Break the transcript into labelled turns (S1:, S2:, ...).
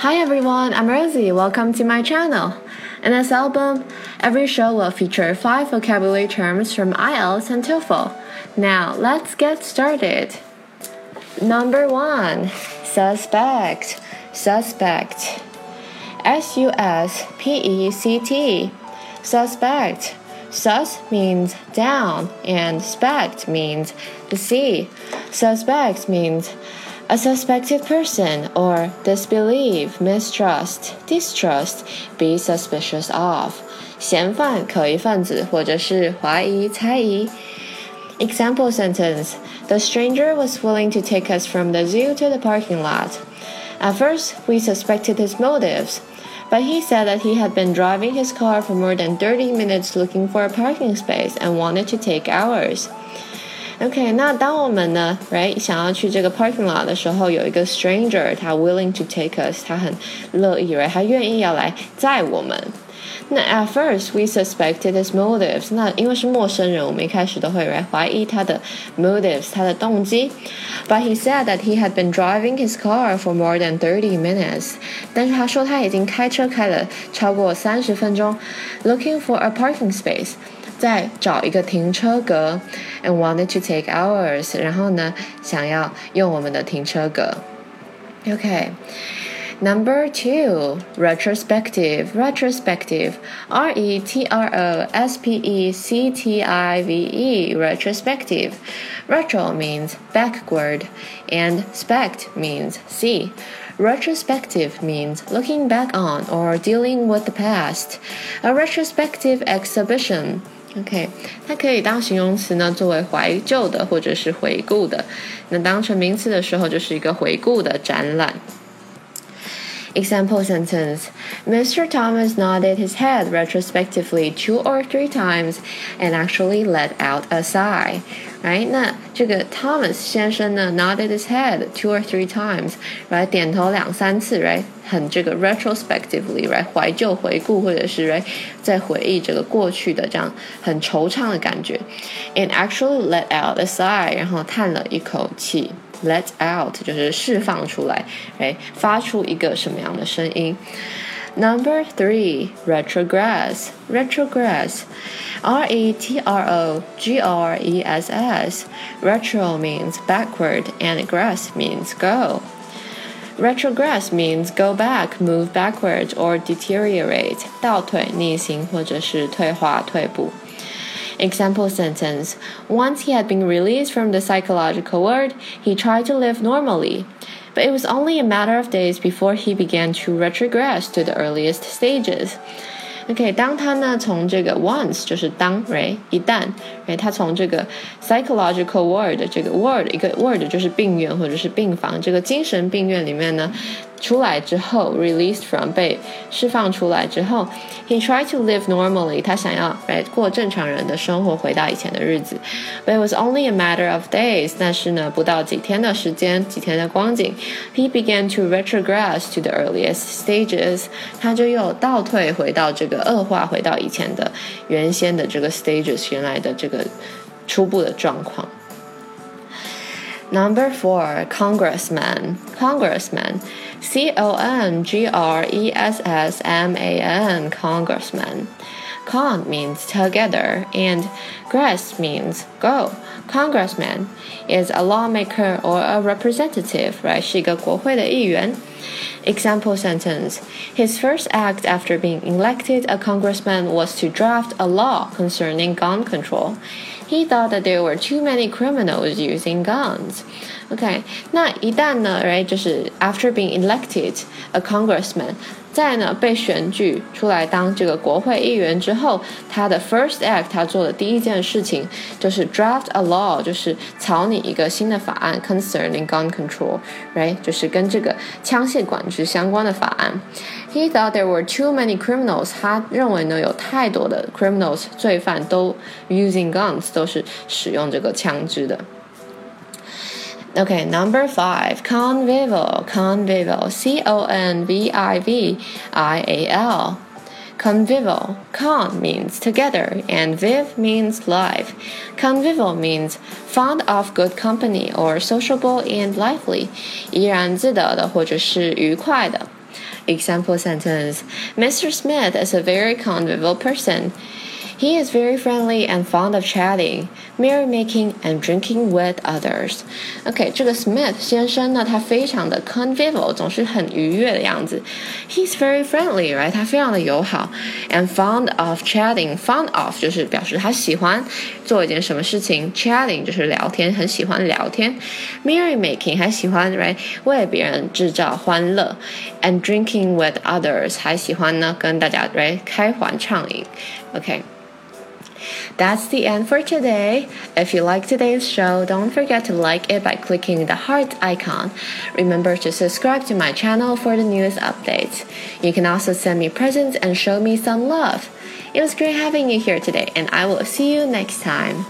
S1: Hi everyone, I'm Rosie. Welcome to my channel. In this album, every show will feature five vocabulary terms from IELTS and TOEFL. Now, let's get started. Number one, suspect. Suspect. S U S P E C T. Suspect. Sus means down and spect means the see. Suspect means a suspected person or disbelieve, mistrust, distrust, be suspicious of. 嫌犯、可疑分子或者是怀疑、猜疑。Example sentence The stranger was willing to take us from the zoo to the parking lot. At first, we suspected his motives, but he said that he had been driving his car for more than 30 minutes looking for a parking space and wanted to take ours. OK，那当我们呢，right 想要去这个 parking lot 的时候，有一个 stranger，他 willing to take us，他很乐意，right，他愿意要来载我们。那 at first we suspected his motives，那因为是陌生人，我们一开始都会来怀疑他的 motives，他的动机。But he said that he had been driving his car for more than thirty minutes，但是他说他已经开车开了超过三十分钟，looking for a parking space。 再找一个停车格，and wanted to take ours，然后呢，想要用我们的停车格。Okay. Number two, retrospective. Retrospective. R E T R O S P E C T I V E. Retrospective. Retro means backward, and spect means see. Retrospective means looking back on or dealing with the past. A retrospective exhibition OK，它可以当形容词呢，作为怀旧的或者是回顾的。那当成名词的时候，就是一个回顾的展览。Example sentence Mr. Thomas nodded his head retrospectively two or three times and actually let out a sigh. 哎那这个 Thomas 先生呢，nodded his head two or three times，right？点头两三次，right？很这个 retrospectively，right？怀旧回顾，或者是 right 在回忆这个过去的这样很惆怅的感觉。And actually let out a sigh，然后叹了一口气。let out 就是释放出来，哎，发出一个什么样的声音 Number three, retrogress. Retrogress. R E T R O G R E S S. Retro means backward and gress means go. Retrogress means go back, move backward, or deteriorate. 倒退、逆行或者是退化、退步。Example sentence Once he had been released from the psychological ward, he tried to live normally. But it was only a matter of days before he began to retrogress to the earliest stages. OK，当他呢从这个 once 就是当，right 一旦，right 他从这个 psychological ward 这个 word 一个 word 就是病院或者是病房，这个精神病院里面呢 出来之后，released from 被释放出来之后，he tried to live normally，他想要来过正常人的生活，回到以前的日子。But it was only a matter of days，但是呢，不到几天的时间，几天的光景，he began to retrogress to the earliest stages，他就又倒退回到这个恶化，回到以前的原先的这个 stages，原来的这个初步的状况。Number four, congressman. Congressman. C O N G R E S S M A N. Congressman. Con means together, and gress means go. Congressman is a lawmaker or a representative, right? Example sentence His first act after being elected a congressman was to draft a law concerning gun control. He thought that there were too many criminals using guns. OK，那一旦呢，right，就是 after being elected a congressman，在呢被选举出来当这个国会议员之后，他的 first act，他做的第一件事情就是 draft a law，就是草拟一个新的法案 concerning gun control，right，就是跟这个枪械管制相关的法案。He thought there were too many criminals，他认为呢有太多的 criminals 罪犯都 using guns，都是使用这个枪支的。 Okay, number five, convivial, convivial, C O N V I V I A L. Convivial. Con means together and viv means live. Convivial means fond of good company or sociable and lively. 怡然自得的或者是愉快的。 Example sentence Mr. Smith is a very convivial person. He is very friendly and fond of chatting, merrymaking, and drinking with others. OK，这个 Smith 先生呢，他非常的 convivial，总是很愉悦的样子。He's very friendly，right？他非常的友好，and fond of chatting。fond of 就是表示他喜欢做一件什么事情，chatting 就是聊天，很喜欢聊天。merrymaking 还喜欢 right 为别人制造欢乐，and drinking with others 还喜欢呢跟大家 right 开怀畅饮。OK。 That's the end for today. If you like today's show, don't forget to like it by clicking the heart icon. Remember to subscribe to my channel for the newest updates. You can also send me presents and show me some love. It was great having you here today, and I will see you next time.